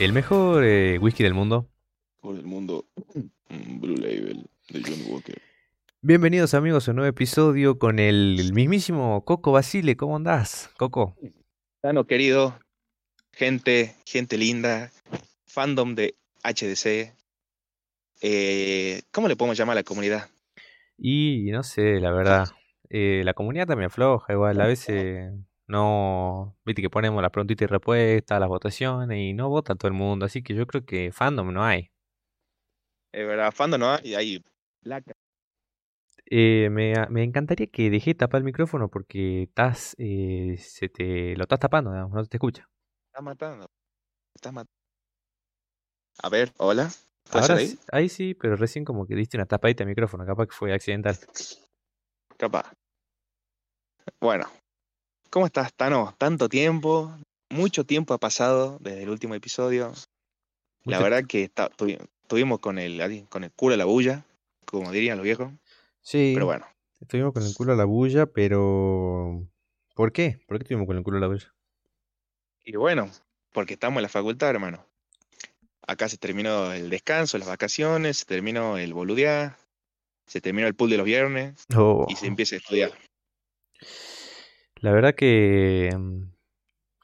El mejor eh, whisky del mundo. Por el mundo, Blue Label de John Walker. Bienvenidos amigos a un nuevo episodio con el, el mismísimo Coco Basile. ¿Cómo andás, Coco? Tano querido, gente, gente linda, fandom de HDC. Eh, ¿Cómo le podemos llamar a la comunidad? Y no sé, la verdad. eh, la comunidad también floja, igual. A veces no. Viste que ponemos las preguntitas y respuestas, las votaciones y no vota todo el mundo. Así que yo creo que fandom no hay. Es verdad, fandom no hay, hay placa. Eh, me, me encantaría que dejé tapar el micrófono porque estás, eh, se te lo estás tapando, digamos, no te escucha. Está matando. Está matando. A ver, hola. ¿Puede Ahora ahí? sí- ahí sí, pero recién como que diste una tapadita al micrófono, capaz que fue accidental. Capaz. Bueno, ¿cómo estás, Tano? Tanto tiempo, mucho tiempo ha pasado desde el último episodio. La verdad que está- tuvi- estuvimos con el, con el culo a la bulla, como dirían los viejos. Sí, Pero bueno, estuvimos con el culo a la bulla, pero... ¿Por qué? ¿Por qué estuvimos con el culo a la bulla? y bueno, porque estamos en la facultad, hermano. Acá se terminó el descanso, las vacaciones, se terminó el boludear, se terminó el pool de los viernes Oh, y se empieza a estudiar. La verdad que... mm,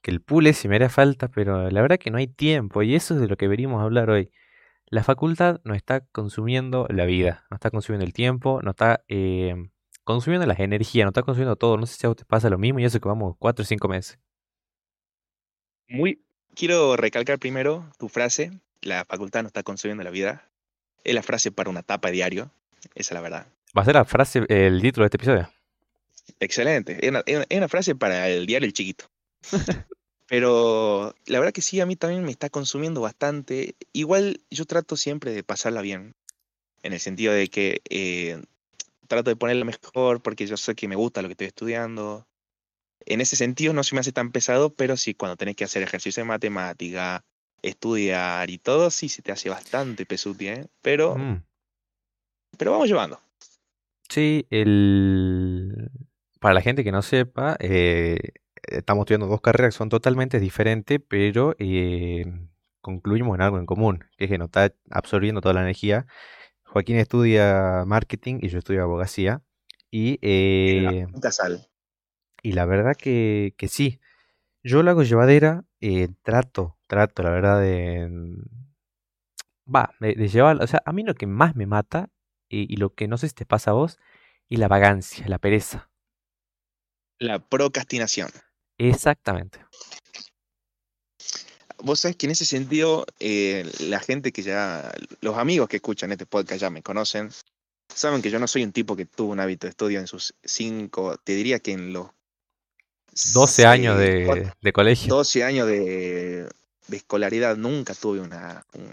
Que el pool ese me haría falta, pero la verdad que no hay tiempo y eso es de lo que venimos a hablar hoy. La facultad nos está consumiendo la vida, nos está consumiendo el tiempo, nos está eh, consumiendo las energías, nos está consumiendo todo. No sé si a usted pasa lo mismo y eso que vamos cuatro o cinco meses. Muy, quiero recalcar primero tu frase, la facultad no está consumiendo la vida. Es la frase para una tapa diario, esa es la verdad. Va a ser la frase, el título de este episodio. Excelente, es una, frase para el diario El Chiquito. Pero la verdad que sí, a mí también me está consumiendo bastante. Igual yo trato siempre de pasarla bien, en el sentido de que eh, trato de ponerla mejor porque yo sé que me gusta lo que estoy estudiando. En ese sentido no se me hace tan pesado, pero sí cuando tenés que hacer ejercicio de matemática, estudiar y todo, sí se te hace bastante pesuti, ¿eh? Pero, Mm. pero vamos llevando. Sí, el... para la gente que no sepa, eh, estamos estudiando dos carreras que son totalmente diferentes, pero eh, concluimos en algo en común, que es que nos está absorbiendo toda la energía. Joaquín estudia marketing y yo estudio abogacía. Y, La eh, puta sal. y la verdad que, que sí, yo lo hago llevadera, eh, trato, trato, la verdad, de... Va, de, de llevar, o sea, a mí lo que más me mata, y, y lo que no sé si te pasa a vos, es la vagancia, la pereza. La procrastinación. Exactamente. Vos sabés que en ese sentido, eh, la gente que ya, los amigos que escuchan este podcast ya me conocen, saben que yo no soy un tipo que tuvo un hábito de estudio en sus cinco, te diría que en los 12 años cuatro- de, de colegio. 12 años de, de escolaridad nunca tuve una, un-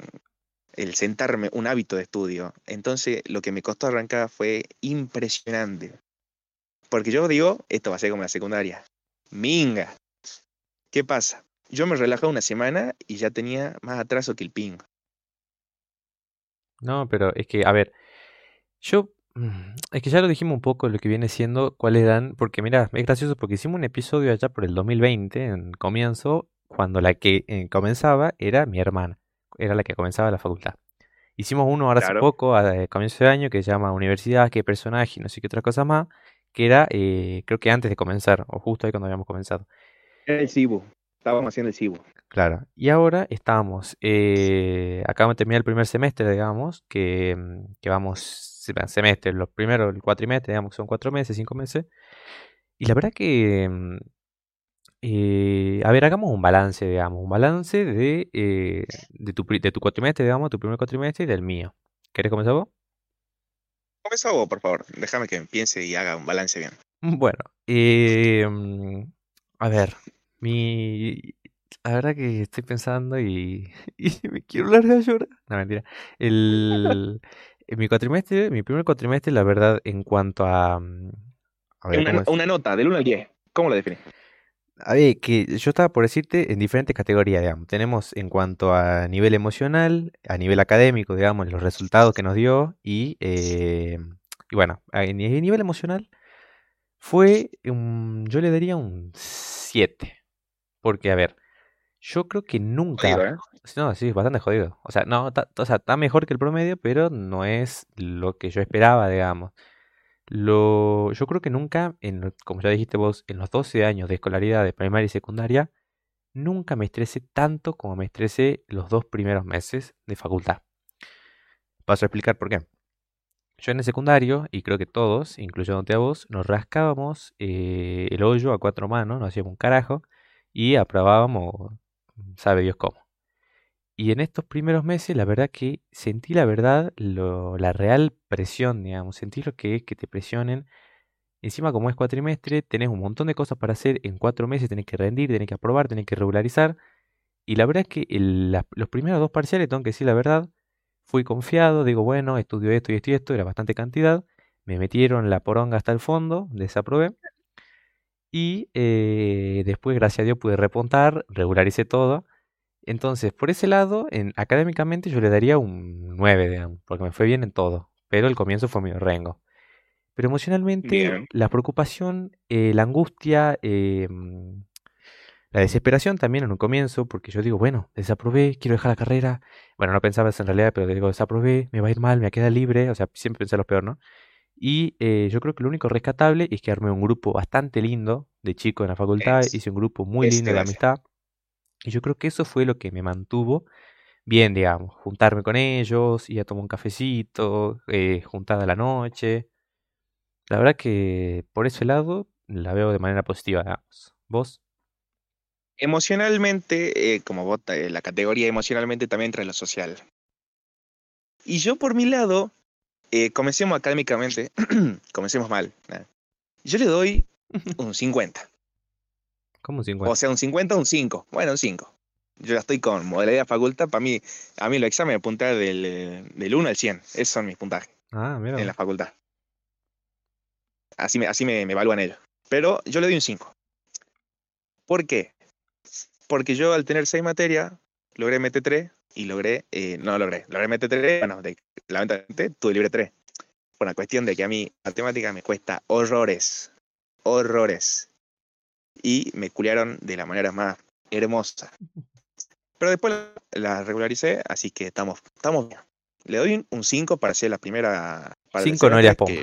el sentarme, un hábito de estudio. Entonces, lo que me costó arrancar fue impresionante. Porque yo digo, esto va a ser como la secundaria. Minga. ¿Qué pasa? Yo me relajaba una semana y ya tenía más atraso que el ping. No, pero es que, a ver, yo, mm, es que ya lo dijimos un poco lo que viene siendo, cuáles dan, porque mira, es gracioso porque hicimos un episodio allá por el 2020, en comienzo, cuando la que eh, comenzaba era mi hermana, era la que comenzaba la facultad. Hicimos uno ahora hace poco, a, a comienzo de año, que se llama Universidad, qué personaje, no sé qué otra cosa más, que era, eh, creo que antes de comenzar, o justo ahí cuando habíamos comenzado. Era el Cibu. Estábamos haciendo el Cibu. Claro, y ahora estamos, eh, acabamos de terminar el primer semestre, digamos, que, mm, que vamos, se- semestre, los primeros, el cuatrimestre, digamos, que son cuatro meses, cinco meses, y la verdad que, mm, eh, a ver, hagamos un balance, digamos, un balance de, eh, de tu, de tu cuatrimestre, digamos, tu primer cuatrimestre y del mío. ¿Querés comenzar vos? Comenzá vos, por favor. Déjame que piense y haga un balance bien. Bueno, eh, a ver, mi, la verdad que estoy pensando y, y me quiero largar a llorar. No, mentira. El, en mi cuatrimestre, mi primer cuatrimestre, la verdad, en cuanto a, mm, a ver, Una, una nota, del 1 al 10. ¿Cómo lo definís? A ver, que yo estaba por decirte en diferentes categorías, digamos. Tenemos en cuanto a nivel emocional, a nivel académico, digamos, los resultados que nos dio y, eh, y bueno, a ni- a nivel emocional fue, un- yo le daría un 7. Porque, a ver, Yo creo que nunca. Jodido, ¿eh? No, sí, es bastante jodido. O sea, no, ta- o sea, está mejor que el promedio, pero no es lo que yo esperaba, digamos. Lo, yo creo que nunca, en, como ya dijiste vos, en los 12 años de escolaridad de primaria y secundaria, nunca me estresé tanto como me estresé los dos primeros meses de facultad. Paso a explicar por qué. Yo en el secundario, y creo que todos, incluyéndote a vos, nos rascábamos eh, el hoyo a cuatro manos, nos hacíamos un carajo y aprobábamos, sabe Dios cómo. Y en estos primeros meses, la verdad que sentí la verdad, lo- la real presión, digamos, sentí lo que es que te presionen. Encima, como es cuatrimestre, tenés un montón de cosas para hacer. En cuatro meses tenés que rendir, tenés que aprobar, tenés que regularizar. Y la verdad es que los primeros dos parciales, tengo que decir la verdad, fui confiado, digo, bueno, estudio esto y esto y esto, era bastante cantidad. Me metieron la poronga hasta el fondo, desaprobé. Y eh, después, gracias a Dios, pude repuntar, regularicé todo. Entonces, por ese lado, en, académicamente yo le daría un 9, digamos, porque me fue bien en todo. Pero el comienzo fue medio rengo. Pero emocionalmente, Bien. la preocupación, eh, la angustia, eh, la desesperación también en un comienzo, porque yo digo, bueno, desaprobé, quiero dejar la carrera. Bueno, no pensaba eso en realidad, pero digo, desaprobé, me va a ir mal, me va a quedar libre. O sea, siempre pensé lo peor, ¿no? Y eh, yo creo que lo único rescatable es que armé un grupo bastante lindo de chicos en la facultad, Es- hice un grupo muy lindo de amistad. Y yo creo que eso fue lo que me mantuvo bien, digamos, juntarme con ellos, ir a tomar un cafecito, eh, juntada a la noche. La verdad que por ese lado la veo de manera positiva, digamos. ¿Vos? Emocionalmente, eh, como vos, eh, la categoría emocionalmente también entra en lo social. Y yo por mi lado, comencemos académicamente, comencemos mal. Yo le doy un 50. ¿Cómo un O 50? sea, un 50, un 5. Bueno, un 5. Yo ya estoy con modalidad facultad. Para mí, a mí los exámenes apuntan del, eh, del 1 al 100. Esos son mis puntajes Ah, mira. en la facultad. Así me, así me, me evalúan ellos. Pero yo le doy un 5. ¿Por qué? Porque yo al tener 6 materias, logré MT3 y logré, eh, no logré, logré MT3, bueno, de, lamentablemente tuve libre 3. Por una cuestión de que a mí matemática me cuesta horrores, horrores. Y me culiaron de la manera más hermosa. Pero después la regularicé, así que estamos, estamos bien. Le doy un- un 5 para ser la primera. Para Cinco no eres pompa.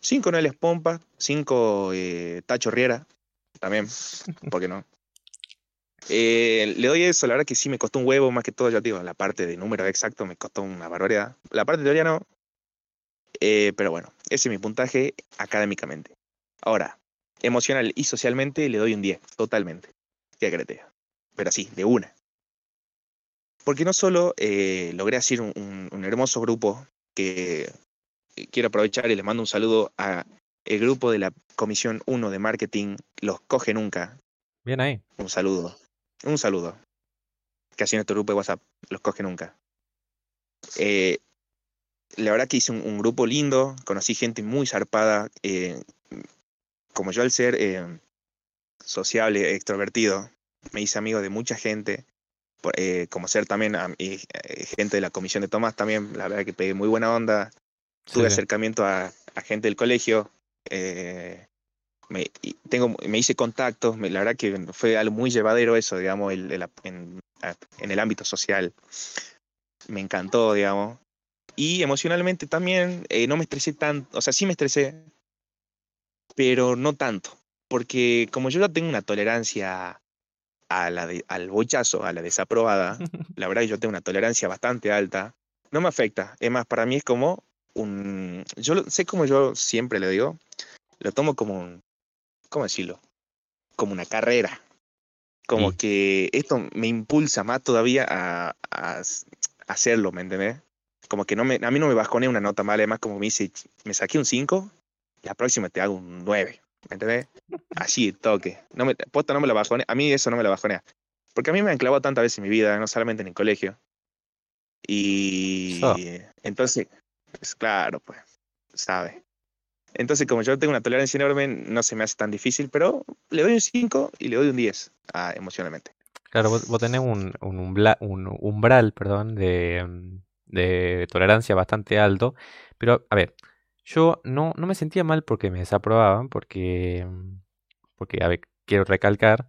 5 no es pompa, 5 eh, Tacho Riera, también, ¿por qué no? Eh, le doy eso, la verdad que sí me costó un huevo, más que todo, ya te digo, la parte de número exacto me costó una barbaridad. La parte de teoría no. Eh, pero bueno, ese es mi puntaje académicamente. Ahora, emocional y socialmente le doy un 10, totalmente. Te diga? Pero así, de una. Porque no solo eh, logré hacer un, un- un hermoso grupo que eh, quiero aprovechar y les mando un saludo a el grupo de la Comisión 1 de Marketing, los coge nunca. Bien ahí. Un saludo. Un saludo. Casi en nuestro grupo de WhatsApp, los coge nunca. Eh, la verdad que hice un, un grupo lindo, conocí gente muy zarpada. eh, como yo al ser eh, sociable, extrovertido, me hice amigo de mucha gente. Por- eh, como ser también eh, gente de la comisión de Tomás también, la verdad que pegué muy buena onda. Tuve Sí, acercamiento a, a gente del colegio. eh, me, tengo, me hice contactos. me- la verdad que fue algo muy llevadero eso, digamos, el- el ap- en, el ámbito social. Me encantó, digamos. Y emocionalmente también eh, no me estresé tanto. O sea, sí me estresé, pero no tanto. Porque como yo ya tengo una tolerancia a la de- al bochazo, a la desaprobada, la verdad que yo tengo una tolerancia bastante alta, no me afecta. Es más, para mí es como un... Yo lo- sé como yo siempre le digo, lo tomo como un... ¿Cómo decirlo? Como una carrera. Como Sí. que esto me impulsa más todavía a, a s- hacerlo, ¿me entendés? Como que no me, a mí no me bajonea una nota mala, además como me dice, "Ch, me saqué un 5, la próxima te hago un 9, ¿me entendés? Así, toque. No me, posta no me la bajonea, a mí eso no me la bajonea. Porque a mí me han clavado tantas veces en mi vida, no solamente en el colegio. Y So. entonces, pues, claro, pues, sabe. Entonces, como yo tengo una tolerancia enorme, no se me hace tan difícil, pero le doy un 5 y le doy un 10 ah, emocionalmente. Claro, vos, vos tenés un, un, umbla- un umbral, perdón, de, de tolerancia bastante alto. Pero, a ver, yo no, no me sentía mal porque me desaprobaban, porque, mm, porque, a ver, quiero recalcar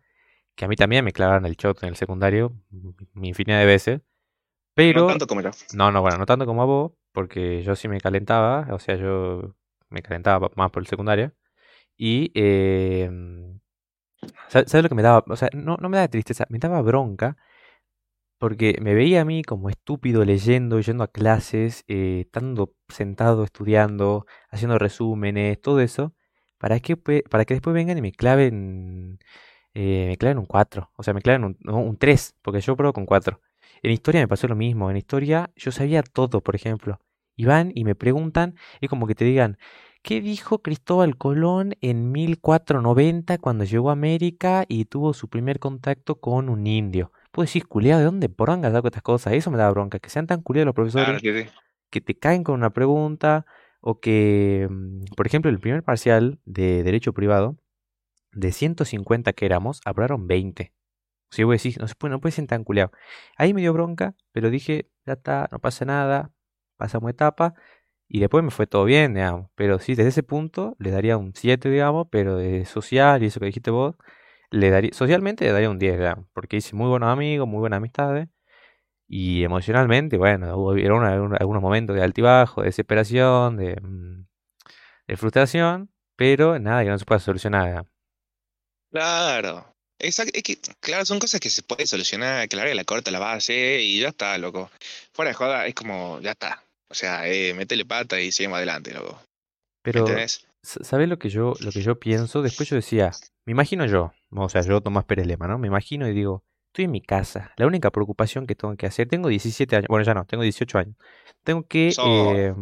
que a mí también me clavaron el shot en el secundario, mi infinidad de veces. No Pero, tanto como yo. no, no, bueno, no tanto como a vos, porque yo sí me calentaba, o sea, yo me calentaba más por el secundario. Y, eh, ¿sabes lo que me daba? O sea, no, no me daba tristeza, me daba bronca, porque me veía a mí como estúpido leyendo, yendo a clases, eh, estando sentado estudiando, haciendo resúmenes, todo eso, para que, para que después vengan y me claven, eh, me claven un 4, o sea, me claven un, no, un 3, porque yo pruebo con 4. En historia me pasó lo mismo, en historia yo sabía todo, por ejemplo. Y van y me preguntan, es como que te digan, ¿qué dijo Cristóbal Colón en 1490 cuando llegó a América y tuvo su primer contacto con un indio? Puedo decir, culiado, ¿de dónde poronga saco estas cosas? Eso me da bronca, que sean tan culiados los Claro, profesores sí, que te caen con una pregunta o que, mm, por ejemplo, el primer parcial de Derecho Privado, de 150 que éramos, aprobaron 20. Si vos decís, no, se puede, no puede ser tan culiado. Ahí me dio bronca, pero dije, ya está, no pasa nada, pasamos etapa. Y después me fue todo bien, digamos. Pero sí, desde ese punto le daría un 7, digamos, pero de social y eso que dijiste vos, le daría, socialmente le daría un 10, digamos, porque hice muy buenos amigos, muy buenas amistades. Y emocionalmente, bueno, hubo algunos momentos de altibajo, de desesperación, de, mm, de frustración, pero nada que no se pueda solucionar. digamos. Claro. Exacto. Es que, claro, son cosas que se puede solucionar, que la larga la corta la base y ya está, loco. Fuera de joda, es como, ya está. O sea, eh, métele pata y seguimos adelante, loco. ¿Me Pero, entendés? sa- ¿sabés lo que yo, lo que yo pienso? Después yo decía, me imagino yo, o sea, yo Tomás Pérez Lema, ¿no? Me imagino y digo, estoy en mi casa, la única preocupación que tengo que hacer, tengo 17 años, bueno, ya no, tengo 18 años, tengo que, So, eh,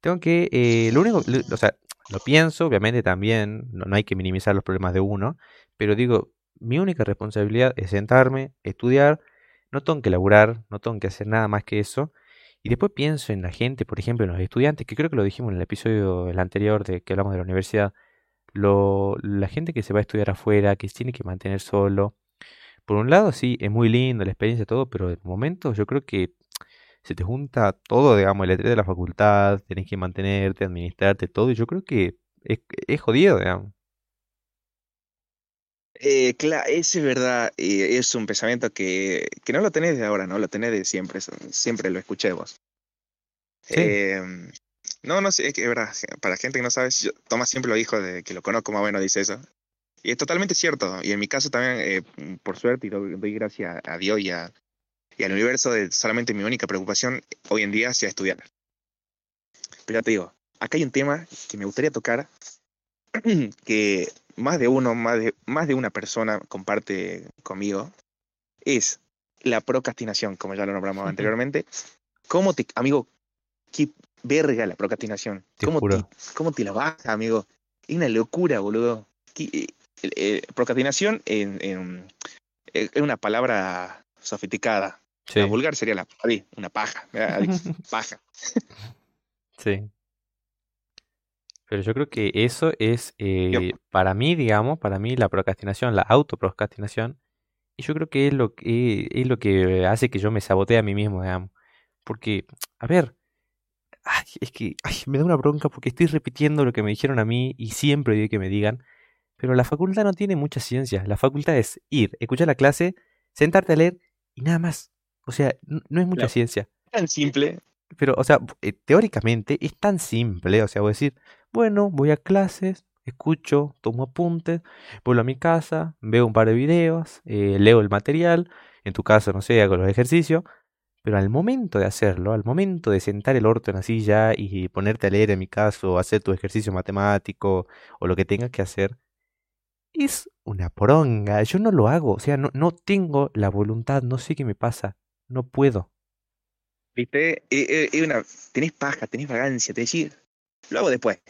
tengo que, eh, lo único, lo- o sea, lo pienso, obviamente también, no, no hay que minimizar los problemas de uno, pero digo, mi única responsabilidad es sentarme, estudiar, no tengo que laburar, no tengo que hacer nada más que eso. Y después pienso en la gente, por ejemplo, en los estudiantes, que creo que lo dijimos en el episodio el anterior de que hablamos de la universidad, lo, la gente que se va a estudiar afuera, que se tiene que mantener solo. Por un lado, sí, es muy lindo la experiencia, todo, pero en momentos yo creo que se te junta todo, digamos, el estrés de la facultad, tenés que mantenerte, administrarte, todo, y yo creo que es, es jodido, digamos. eh, claro, ese es verdad, eh, es un pensamiento que, que no lo tenés de ahora, no lo tenés de siempre, eso- siempre lo escuché de vos. Sí, Eh, no, no sé, es que es verdad, para gente que no sabe, yo, Tomás siempre lo dijo, de que lo conozco más o menos, dice eso. Y es totalmente cierto, y en mi caso también, eh, por suerte, y doy, doy gracias a Dios y, a- y al universo, de solamente mi única preocupación hoy en día sea estudiar. Pero ya te digo, acá hay un tema que me gustaría tocar, que más de uno, más de, más de una persona comparte conmigo, es la procrastinación, como ya lo nombramos anteriormente. ¿Cómo te, amigo, qué verga la procrastinación? te ¿Cómo te, cómo te la baja, amigo? Es una locura, boludo. ¿Qué- eh, eh, procrastinación en, en- eh, es una palabra sofisticada. La Sí, vulgar sería la una paja. Ahí, paja. sí. Pero yo creo que eso es, eh, para mí, digamos, para mí la procrastinación, la autoprocrastinación, y yo creo que es lo que, es lo que hace que yo me sabotee a mí mismo, digamos. Porque, a ver, ay, es que ay, me da una bronca porque estoy repitiendo lo que me dijeron a mí y siempre digo que me digan, pero la facultad no tiene mucha ciencia. La facultad es ir, escuchar la clase, sentarte a leer y nada más. O sea, n- no es mucha Claro. ciencia. Tan simple. Pero, o sea, eh, teóricamente es tan simple, o sea, voy a decir, bueno, voy a clases, escucho, tomo apuntes, vuelvo a mi casa, veo un par de videos, eh, leo el material, en tu caso, no sé, hago los ejercicios, pero al momento de hacerlo, al momento de sentar el orto en la silla y ponerte a leer, en mi caso, hacer tu ejercicio matemático o lo que tengas que hacer, es una poronga, yo no lo hago, o sea, no, no tengo la voluntad, no sé qué me pasa, no puedo. ¿Viste? Eh, eh, una, tenés paja, tenés vagancia, te decís, lo hago después.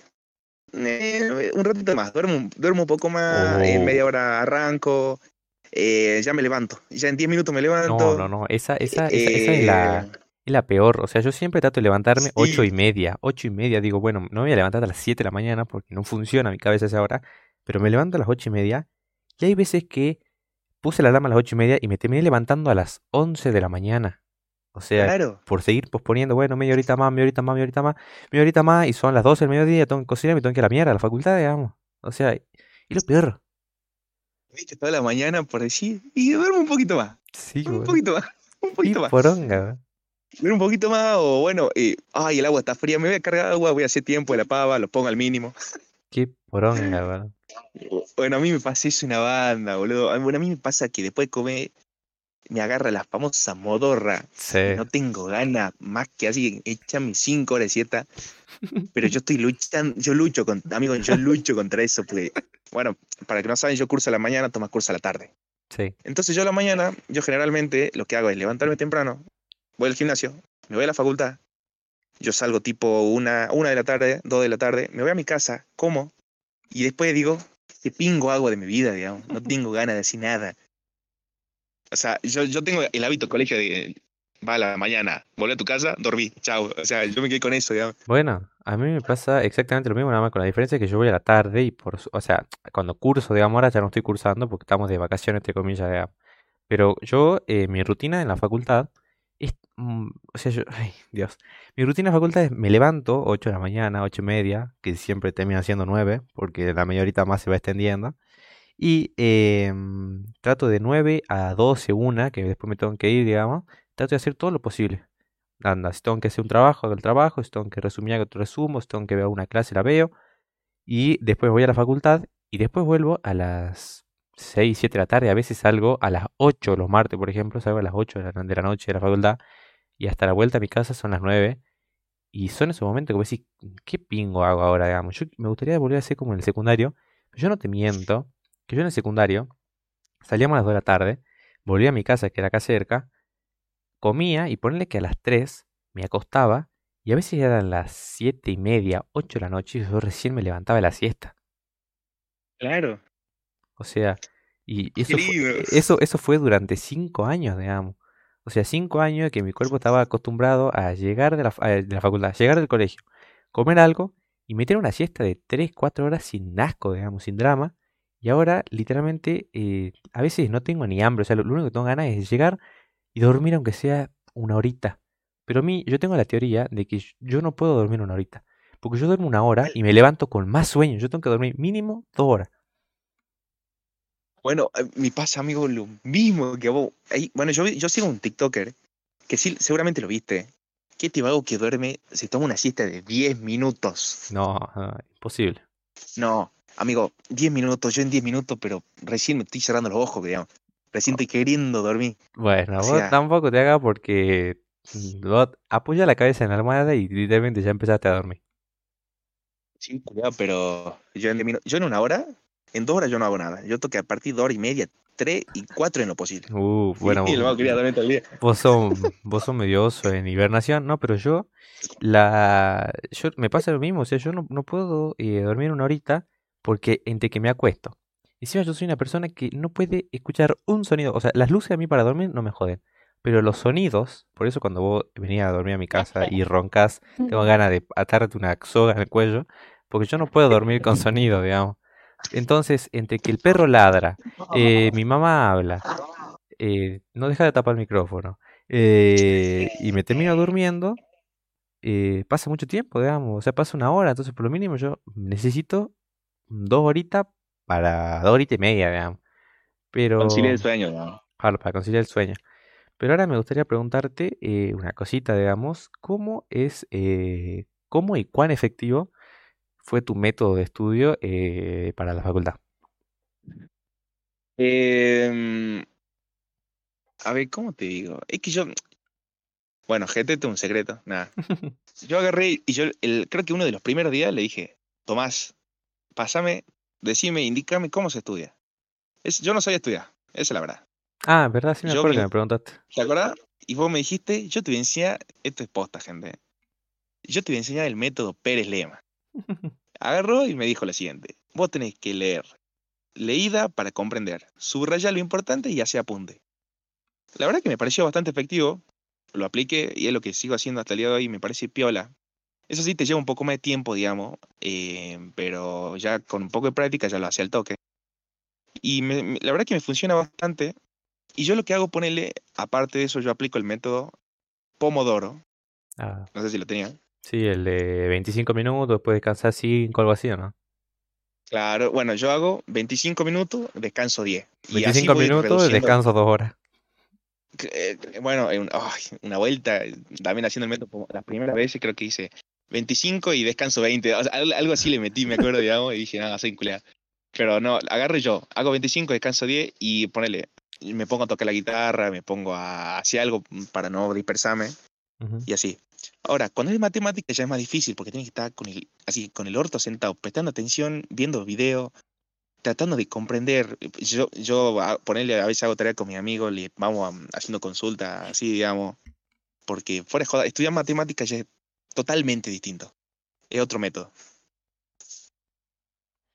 Eh, un ratito más, duermo, duermo un poco más, en Oh. media hora arranco, eh, ya me levanto, ya en 10 minutos me No, levanto. no, no, esa, esa, esa, esa es la, eh, es la peor. O sea, yo siempre trato de levantarme ocho y sí, media. Ocho y media, digo, bueno, no me voy a levantar a las 7 de la mañana porque no funciona mi cabeza a esa hora, pero me levanto a las ocho y media y hay veces que puse la alarma a las ocho y media y me terminé levantando a las 11 de la mañana. O sea, claro. por seguir posponiendo, bueno, media horita más, media horita más, media horita más, media horita más, y son las 12 del mediodía, tengo que cocinar y me tengo que ir a la mierda, a la facultad, digamos. O sea, y lo peor, ¿Viste? Toda la mañana por decir, y duermo un poquito más, Sí, un poquito más, un poquito más. poronga, un poquito más, o bueno, eh, ay, el agua está fría, me voy a cargar agua, voy a hacer tiempo de la pava, lo pongo al mínimo. Qué poronga, weón. Bueno, a mí me pasa eso una banda, boludo. Bueno, a mí me pasa que después de comer me agarra la famosa modorra. Sí. No tengo ganas más que así, echarme cinco horas de siesta. Pero yo estoy luchando, yo lucho con, amigo, yo lucho contra eso, porque, bueno, para que no saben, yo curso a la mañana, tomas curso a la tarde. Sí. Entonces yo a la mañana, yo generalmente lo que hago es levantarme temprano, voy al gimnasio, me voy a la facultad, yo salgo tipo una, una de la tarde, dos de la tarde, me voy a mi casa, como, y después digo, ¿qué pingo hago de mi vida, digamos? No tengo ganas de decir nada. O sea, yo, yo tengo el hábito colegio de, va a la mañana, volví a tu casa, dormí, chao. O sea, yo me quedé con eso, digamos. Bueno, a mí me pasa exactamente lo mismo, nada más con la diferencia que yo voy a la tarde y por, o sea, cuando curso, digamos, ahora ya no estoy cursando porque estamos de vacaciones, entre comillas, digamos. Pero yo, eh, mi rutina en la facultad es, mm, o sea, yo, ay, Dios, mi rutina en la facultad es, me levanto 8 de la mañana, 8 y media, que siempre termina siendo 9, porque la media horita más se va extendiendo. Y em, trato de 9 a 12, una, que después me tengo que ir, digamos, trato de hacer todo lo posible. Anda, si tengo que hacer un trabajo, hago el trabajo, si tengo que resumir algo, resumo, si tengo que ver una clase, la veo. Y después voy a la facultad y después vuelvo a las 6, 7 de la tarde. A veces salgo a las 8 los martes, por ejemplo, salgo a las 8 de la, de la noche de la facultad y hasta la vuelta a mi casa son las 9. Y son esos momentos que vos decís, ¿qué pingo hago ahora, digamos? Yo me gustaría volver a ser como en el secundario, pero yo no te miento, que yo en el secundario salíamos a las 2 de la tarde, volvía a mi casa, que era acá cerca, comía y ponerle que a las 3 me acostaba y a veces eran las 7 y media, 8 de la noche y yo recién me levantaba de la siesta. Claro. O sea, y eso fue, eso, eso fue durante 5 años, digamos. O sea, 5 años que mi cuerpo estaba acostumbrado a llegar de la, eh, de la facultad, llegar del colegio, comer algo y meter una siesta de 3, 4 horas sin asco, digamos, sin drama. Y ahora, literalmente, eh, a veces no tengo ni hambre. O sea, lo, lo único que tengo ganas es llegar y dormir aunque sea una horita. Pero a mí, yo tengo la teoría de que yo- no puedo dormir una horita. Porque yo duermo una hora y me levanto con más sueño. Yo tengo que dormir mínimo dos horas. Bueno, me pasa, amigo, lo mismo que vos. Bueno, yo, yo sigo un TikToker que sí, seguramente lo viste. Que este vago que duerme se toma una siesta de 10 minutos. No, no, imposible. No, amigo, 10 minutos, yo en 10 minutos, pero recién me estoy cerrando los ojos, digamos. Recién estoy queriendo dormir. Bueno, O vos tampoco te hagas porque vos apoya la cabeza en la almohada y literalmente ya empezaste a dormir. Sí, cuidado, pero yo en, 10 minu- yo en una hora, en dos horas yo no hago nada. Yo toque a partir de hora y media, tres y cuatro en lo posible. Uh, bueno, dormir todo el día. vos sos, vos sos medio oso en hibernación, no, pero yo, la, yo me pasa lo mismo, o sea, yo no, no puedo eh, dormir una horita porque entre que me acuesto. Encima yo soy una persona que no puede escuchar un sonido, o sea, las luces a mí para dormir no me joden, pero los sonidos, por eso cuando vos venís a dormir a mi casa y roncas, tengo ganas de atarte una soga en el cuello, porque yo no puedo dormir con sonido, digamos. Entonces, entre que el perro ladra, eh, mi mamá habla, eh, no deja de tapar el micrófono, eh, y me termino durmiendo, pasa mucho tiempo, digamos, o sea, pasa una hora, entonces por lo mínimo yo necesito dos horitas para dos horitas y media, digamos. Pero Conciliar el sueño, ¿no? Claro, para conciliar el sueño. Pero ahora me gustaría preguntarte eh, una cosita, digamos, ¿cómo es, eh, cómo y cuán efectivo fue tu método de estudio eh, para la facultad? Em, a ver, ¿cómo te digo? Es que yo. Bueno, GT es un secreto, nada. Yo agarré y yo el, creo que uno de los primeros días le dije, Tomás, pásame, decime, indícame cómo se estudia. Es, yo no sabía estudiar, esa es la verdad. Ah, ¿verdad? Sí me Yo acuerdo que me preguntaste. ¿Te acordás? Y vos me dijiste, yo te voy a enseñar, esto es posta, gente. Yo te voy a enseñar el método Pérez Lema. Agarró y me dijo lo siguiente, vos tenés que leer leída para comprender, subraya lo importante y hace apunte. La verdad que me pareció bastante efectivo, lo apliqué y es lo que sigo haciendo hasta el día de hoy, me parece piola. Eso sí te lleva un poco más de tiempo, digamos, eh, pero ya con un poco de práctica ya lo hacía al toque. Y me- me- la verdad que me funciona bastante. Y yo lo que hago, ponerle, aparte de eso, yo aplico el método Pomodoro. Ah, No sé si lo tenía. sí, el de 25 minutos, después descansar 5, algo así, ¿o no? Claro, bueno, yo hago 25 minutos, descanso 10. Y así 25 voy minutos, reduciendo. descanso 2 horas. Eh, bueno, una vuelta, también haciendo el método, las primeras veces creo que hice 25 y descanso 20. o sea, al- algo así le metí, me acuerdo, digamos, y dije, nada, soy culea. Pero no, agarre yo, hago 25, descanso 10 y ponele, me pongo a tocar la guitarra, me pongo a hacer algo para no dispersarme Ujú. y así. Ahora, cuando es matemática ya es más difícil porque tienes que estar con el, así, con el orto sentado, prestando atención, viendo videos, tratando de comprender. Yo, yo a- ponerle, a veces hago tarea con mi amigo, le vamos a- haciendo consultas, así, digamos, porque fuera de joda, estudiar matemáticas ya es totalmente distinto. Es otro método.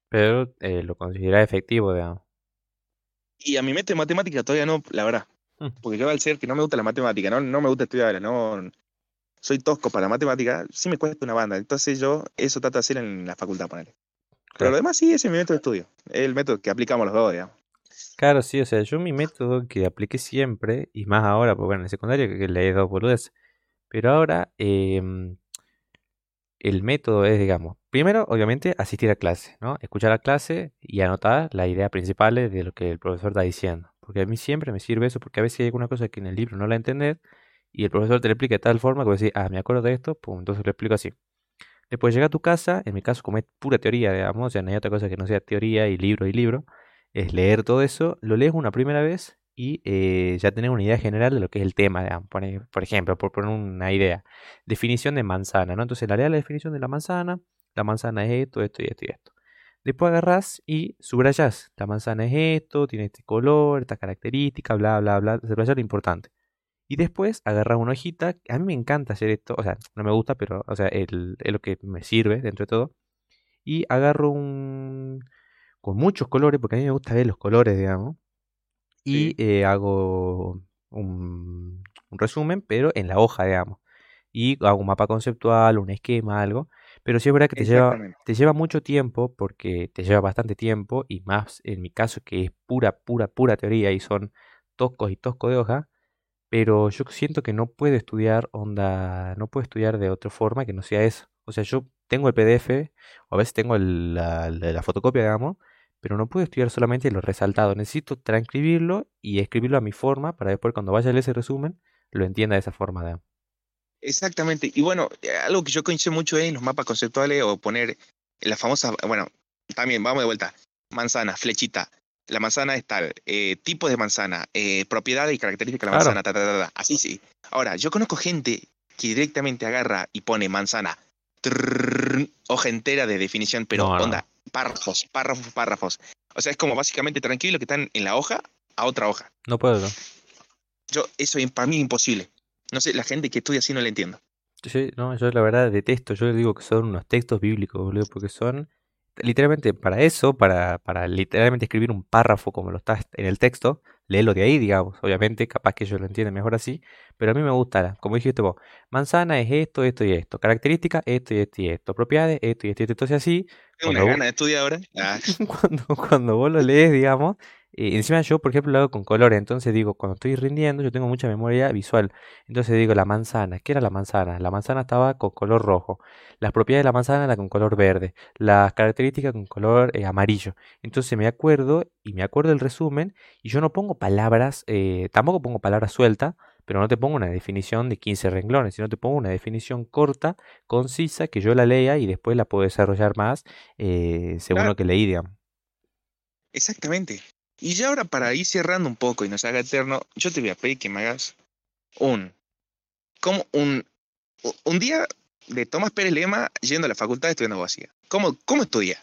Pero eh, lo considera efectivo, digamos. Y a mi método de matemática todavía no, la verdad. Hmm. Porque yo al ser que no me gusta la matemática, no, no me gusta estudiarla, no soy tosco para la matemática, sí me cuesta una banda. Entonces yo eso trato de hacer en la facultad, ponerle. Pero lo demás sí, ese es mi método de estudio. Es el método que aplicamos los dos, digamos. Claro, sí, o sea, yo mi método que apliqué siempre, y más ahora, porque bueno, en el secundario que leí dos boludeces, pero ahora em, el método es, digamos, primero, obviamente, asistir a clase, ¿no? Escuchar la clase y anotar las ideas principales de lo que el profesor está diciendo. Porque a mí siempre me sirve eso, porque a veces hay alguna cosa que en el libro no la entendés y el profesor te lo explica de tal forma que vos decís, ah, me acuerdo de esto, pum, entonces lo explico así. Después llega a tu casa, en mi caso, como es pura teoría, digamos, o sea, no hay otra cosa que no sea teoría y libro y libro, es leer todo eso, lo lees una primera vez y eh, ya tenés una idea general de lo que es el tema, digamos. Por ejemplo, por poner una idea, definición de manzana, ¿no? Entonces, la lees la definición de la manzana, la manzana es esto, esto y esto y esto. Después agarrás y subrayás, la manzana es esto, tiene este color, esta característica, bla, bla, bla, subrayás lo importante. Y después agarras una hojita, a mí me encanta hacer esto, o sea, no me gusta, pero, o sea, es lo que me sirve dentro de todo. Y agarro un, con muchos colores, porque a mí me gusta ver los colores, digamos. Y Sí. eh, hago un, un resumen, pero en la hoja, digamos. Y hago un mapa conceptual, un esquema, algo. Pero sí es verdad que te lleva, te lleva mucho tiempo, porque te lleva bastante tiempo, y más en mi caso, que es pura, pura, pura teoría, y son toscos y toscos de hoja. Pero yo siento que no puedo estudiar onda, no puedo estudiar de otra forma que no sea eso. O sea, yo tengo el PDF, o a veces tengo el- la, la- la fotocopia, digamos, pero no puedo estudiar solamente lo resaltado. Necesito transcribirlo y escribirlo a mi forma para después cuando vaya a leer ese resumen lo entienda de esa forma. Exactamente. Y bueno, eh, algo que yo coincido mucho es en los mapas conceptuales o poner la famosa, bueno, también vamos de vuelta. Manzana, flechita. La manzana es tal, eh, tipo de manzana, eh, propiedades y características de la Claro. manzana, ta, ta, ta, ta. Así sí. Ahora, yo conozco gente que directamente agarra y pone manzana, hoja entera de definición, pero No, onda, párrafos, párrafos, párrafos. O sea, es como básicamente transcribir lo que están en la hoja a otra hoja. No puedo. Yo, eso es- para mí es imposible. No sé, la gente que estudia así no la entiendo. Yo, no, yo la verdad detesto, yo digo que son unos textos bíblicos, boludo, porque son literalmente para eso, para, para literalmente escribir un párrafo como lo está en el texto, léelo de ahí, digamos, obviamente, capaz que ellos lo entienden mejor así, pero a mí me gusta, como dijiste vos, manzana es esto, esto y esto, características, esto y esto y esto, propiedades, esto y esto y esto, entonces así, Tengo una vos- gana de estudiar ahora. Ah, cuando, cuando vos lo lees, digamos, eh, encima yo, por ejemplo, lo hago con colores, entonces digo, cuando estoy rindiendo, yo tengo mucha memoria visual, entonces digo, la manzana, ¿qué era la manzana? La manzana estaba con color rojo, las propiedades de la manzana eran con color verde, las características con color eh, amarillo, entonces me acuerdo y me acuerdo el resumen y yo no pongo palabras, eh, tampoco pongo palabras sueltas, pero no te pongo una definición de 15 renglones, sino te pongo una definición corta, concisa, que yo la lea y después la puedo desarrollar más eh, según Claro. lo que leí, digamos. exactamente. Y ya ahora para ir cerrando un poco y nos haga eterno, yo te voy a pedir que me hagas un, como un, un día de Tomás Pérez Lema yendo a la facultad estudiando abogacía. ¿Cómo, cómo estudia?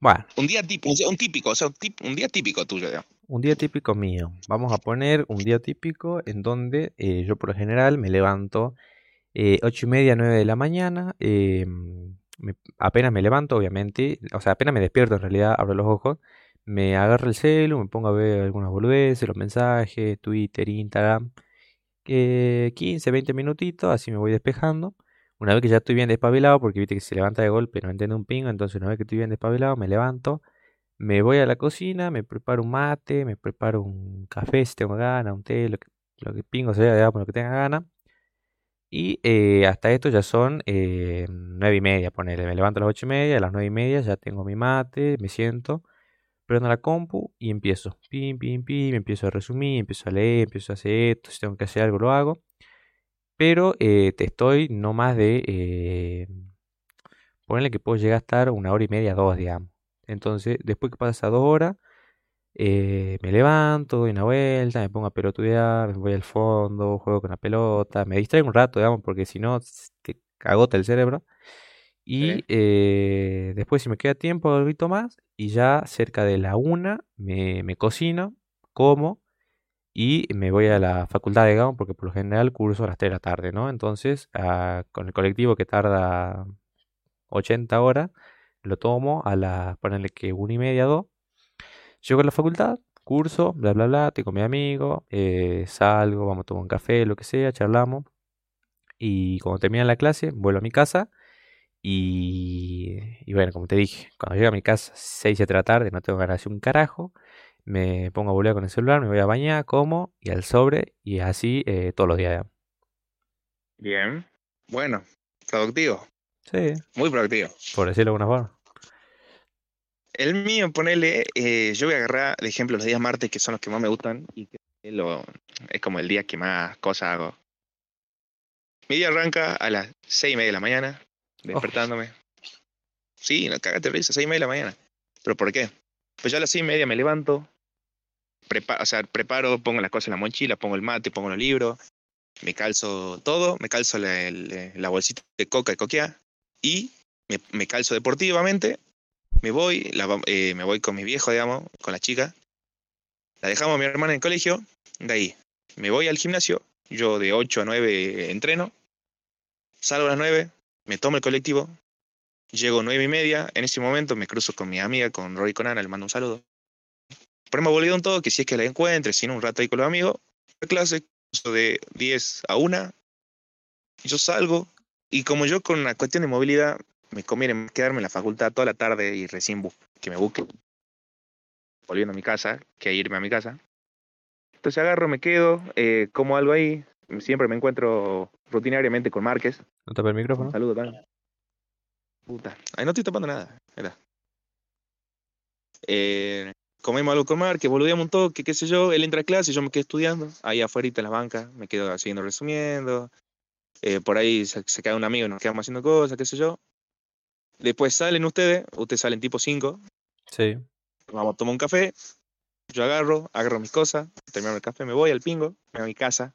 Bueno, Un día típico, un típico, o sea, un, día típico tuyo, digamos. un día típico mío. Vamos a poner un día típico en donde eh, yo por lo general me levanto eh, ocho y media, nueve de la mañana. eh, me- apenas me levanto, obviamente, o sea, apenas me despierto en realidad, abro los ojos, me agarro el celu, me pongo a ver algunas boludeces, los mensajes, Twitter, Instagram. eh, 15, 20 minutitos, así me voy despejando. Una vez que ya estoy bien despabilado, porque viste que se levanta de golpe, no entiende un pingo, entonces una vez que estoy bien despabilado, me levanto, me voy a la cocina, me preparo un mate, me preparo un café si tengo ganas, un té, lo que, lo que pingo sea, digamos, lo que tenga ganas. Y eh, hasta esto ya son eh, nueve y media, ponele. Me levanto a las ocho y media, a las nueve y media ya tengo mi mate, me siento, prendo la compu y empiezo. Pim, pim, pim, empiezo a resumir, empiezo a leer, empiezo a hacer esto, si tengo que hacer algo lo hago. Pero eh, te estoy no más de... Eh, ponerle que puedo llegar a estar una hora y media, dos, digamos. Entonces, después que pasa dos horas, eh, me levanto, doy una vuelta, me pongo a pelotudear, me voy al fondo, juego con la pelota, me distraigo un rato, digamos, porque si no, te agota el cerebro. Y eh, después, si me queda tiempo, dormito más. Y ya cerca de la una me, me cocino, como y me voy a la facultad, digamos, porque por lo general curso a las 3 de la tarde, ¿no? Entonces, ah, con el colectivo que tarda 80 horas, lo tomo a la, ponerle que una y media, dos. Llego a la facultad, curso, bla, bla, bla, estoy con mi amigo, eh, salgo, vamos a tomar un café, lo que sea, charlamos. Y cuando termina la clase, vuelvo a mi casa. Y, y bueno, como te dije, cuando llego a mi casa, 6, 7 de la tarde, no tengo ganas de un carajo. Me pongo a volver con el celular, me voy a bañar, como y al sobre, y así eh, todos los días. Bien. Bueno, productivo. Sí, Muy productivo. por decirlo de alguna forma. El mío, ponele, eh, yo voy a agarrar de ejemplo los días martes, que son los que más me gustan, y que lo, es como el día que más cosas hago. Mi día arranca a las seis y media de la mañana, despertándome. Sí, no cágate risa, seis y media de la mañana. ¿Pero por qué? Pues yo a las seis y media me levanto, prepa- o sea, preparo, pongo las cosas en la mochila, pongo el mate, pongo los libros, me calzo todo, me calzo la, el- la bolsita de coca y coquea, y me, me calzo deportivamente me voy, la eh, me voy con mi viejo, digamos, con la chica. La dejamos a mi hermana en el colegio. De ahí, me voy al gimnasio. Yo de 8 a 9 entreno. Salgo a las 9, me tomo el colectivo. Llego 9 y media. En ese momento me cruzo con mi amiga, con Roy y con Ana, le mando un saludo. Ponemos bolido en todo, que si es que la encuentre, si no, un rato ahí con los amigos. La clase, de 10 a 1. Yo salgo. Y como yo con una cuestión de movilidad me conviene quedarme en la facultad toda la tarde y recién que me busque volviendo a mi casa que irme a mi casa. Entonces agarro, me quedo, eh, como algo ahí. Siempre me encuentro rutinariamente con Márquez. ¿No tapa el micrófono? saludo también. Puta. Ay, no estoy tapando nada. Era. Eh, comemos algo con Márquez, boludeamos un toque, qué sé yo. Él entra a clase, yo me quedo estudiando. Ahí afuera en las bancas, me quedo siguiendo resumiendo. Eh, por ahí se, se queda un amigo y nos quedamos haciendo cosas, qué sé yo. Después salen ustedes, ustedes salen tipo 5, Sí. vamos a tomar un café, yo agarro, agarro mis cosas, termino el café, me voy al pingo, me voy a mi casa,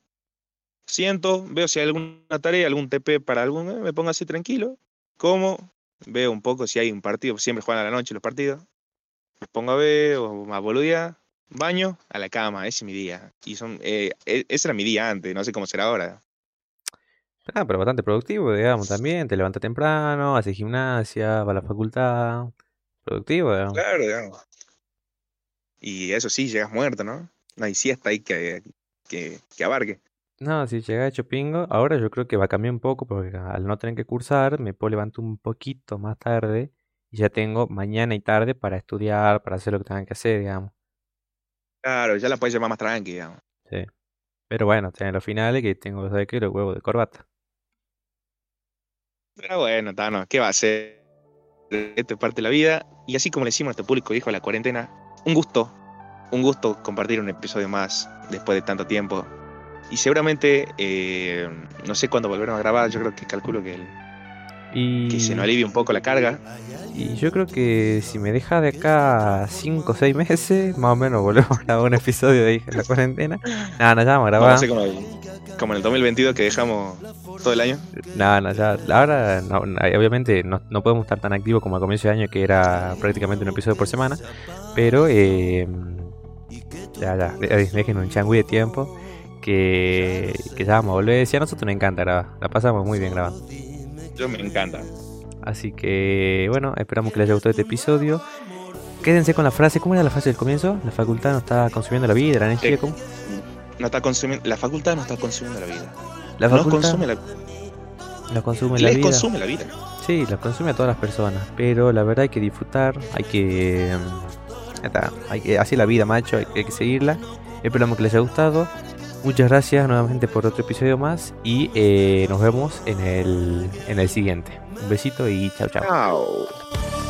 siento, veo si hay alguna tarea, algún TP para algún, eh, me pongo así tranquilo, como, veo un poco si hay un partido, siempre juegan a la noche los partidos, me pongo a ver o a boludear, baño, a la cama, ese es mi día. Y son, eh, e- ese era mi día antes, no sé cómo será ahora. Ah, pero bastante productivo, digamos, también. Te levantas temprano, haces gimnasia, va a la facultad. Productivo, digamos. Claro, digamos. Y eso sí, llegas muerto, ¿no? No hay siesta ahí que, que, que abarque. No, si llega hecho pingo, ahora yo creo que va a cambiar un poco porque al no tener que cursar, me puedo levantar un poquito más tarde y ya tengo mañana y tarde para estudiar, para hacer lo que tengan que hacer, digamos. Claro, ya la puedes llamar más tranqui, digamos. Sí. Pero bueno, en los finales que tengo que saber que los huevos de corbata. Pero bueno, Tano, ¿qué va a ser? Esto es parte de la vida. Y así como le decimos a este público, dijo la cuarentena, un gusto, un gusto compartir un episodio más después de tanto tiempo. Y seguramente, eh, no sé cuándo volveremos a grabar, yo creo que calculo que, el- Y, que se nos alivie un poco la carga. y yo creo que si me dejas de acá 5 o 6 meses, más o menos volvemos a grabar un episodio de la Cuarentena. Nada, no, ya vamos a grabar. hacer como, el- como en el 2022 que dejamos todo el año. No, no, ya. Ahora, no, no, obviamente, no, no podemos estar tan activos como al comienzo de año, que era prácticamente un episodio por semana. Pero, eh, ya, ya. Dejen un changui de tiempo. Que, que ya vamos a volver. Sí, a nosotros nos encanta grabar. La pasamos muy bien grabando. Yo me encanta. Así que, bueno, esperamos que les haya gustado este episodio. Quédense con la frase. ¿Cómo era la frase del comienzo? La facultad nos está consumiendo la vida, la energía. ¿cómo? No está consumiendo, la facultad no está consumiendo la vida. La No facultad consume la, consume la vida. consume la vida. Sí, la consume a todas las personas, pero la verdad hay que disfrutar, hay que... ya está, hay que hacer la vida, macho, hay que seguirla. Esperamos que les haya gustado. Muchas gracias nuevamente por otro episodio más y eh, nos vemos en el, en el siguiente. Un besito y chao chao. Chao.